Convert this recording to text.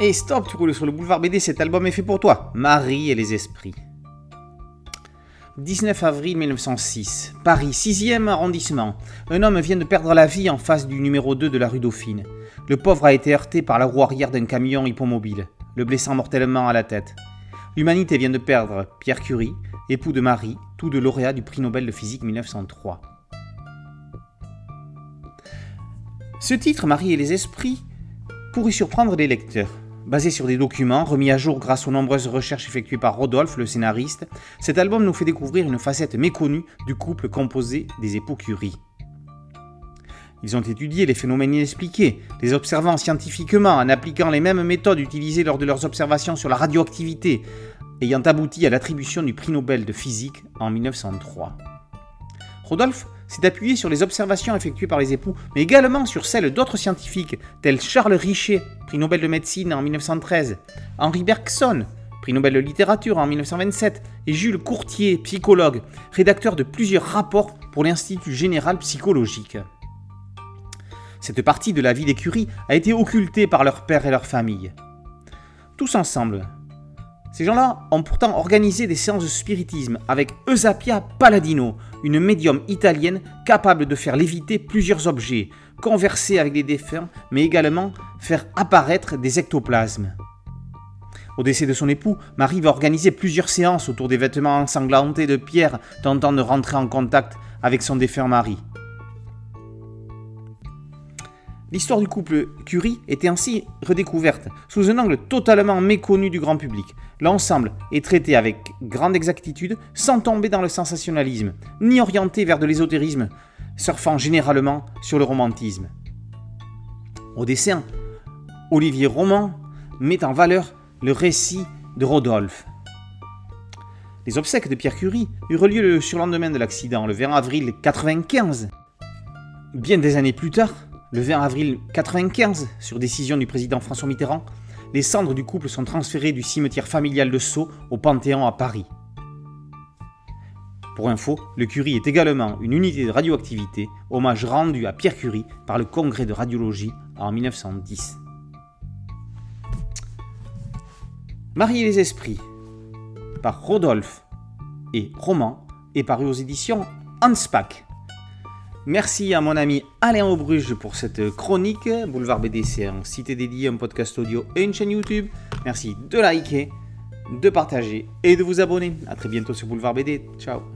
Et stop, tu roules sur le boulevard BD, cet album est fait pour toi. Marie et les esprits. 19 avril 1906, Paris, 6e arrondissement. Un homme vient de perdre la vie en face du numéro 2 de la rue Dauphine. Le pauvre a été heurté par la roue arrière d'un camion hippomobile, le blessant mortellement à la tête. L'humanité vient de perdre Pierre Curie, époux de Marie, tous deux lauréats du prix Nobel de physique 1903. Ce titre, Marie et les esprits, pourrait surprendre les lecteurs. Basé sur des documents remis à jour grâce aux nombreuses recherches effectuées par Rodolphe, le scénariste, cet album nous fait découvrir une facette méconnue du couple composé des époux Curie. Ils ont étudié les phénomènes inexpliqués, les observant scientifiquement en appliquant les mêmes méthodes utilisées lors de leurs observations sur la radioactivité, ayant abouti à l'attribution du prix Nobel de physique en 1903. Rodolphe s'est appuyé sur les observations effectuées par les époux, mais également sur celles d'autres scientifiques, tels Charles Richer, prix Nobel de médecine en 1913, Henri Bergson, prix Nobel de littérature en 1927, et Jules Courtier, psychologue, rédacteur de plusieurs rapports pour l'Institut général psychologique. Cette partie de la vie des Curie a été occultée par leur père et leur famille. Tous ensemble, ces gens-là ont pourtant organisé des séances de spiritisme avec Eusapia Palladino, une médium italienne capable de faire léviter plusieurs objets, converser avec les défunts, mais également faire apparaître des ectoplasmes. Au décès de son époux, Marie va organiser plusieurs séances autour des vêtements ensanglantés de Pierre, tentant de rentrer en contact avec son défunt mari. L'histoire du couple Curie était ainsi redécouverte sous un angle totalement méconnu du grand public. L'ensemble est traité avec grande exactitude sans tomber dans le sensationnalisme, ni orienté vers de l'ésotérisme, surfant généralement sur le romantisme. Au dessin, Olivier Roman met en valeur le récit de Rodolphe. Les obsèques de Pierre Curie eurent lieu le surlendemain de l'accident, le 20 avril 1995. Bien des années plus tard, le 20 avril 1995, sur décision du président François Mitterrand, les cendres du couple sont transférées du cimetière familial de Sceaux au Panthéon à Paris. Pour info, le Curie est également une unité de radioactivité, hommage rendu à Pierre Curie par le Congrès de radiologie en 1910. Marie et les esprits, par Rodolphe et Roman, est paru aux éditions Hanspach. Merci à mon ami Alain Aubruge pour cette chronique. Boulevard BD, c'est un site dédié, un podcast audio et une chaîne YouTube. Merci de liker, de partager et de vous abonner. A très bientôt sur Boulevard BD. Ciao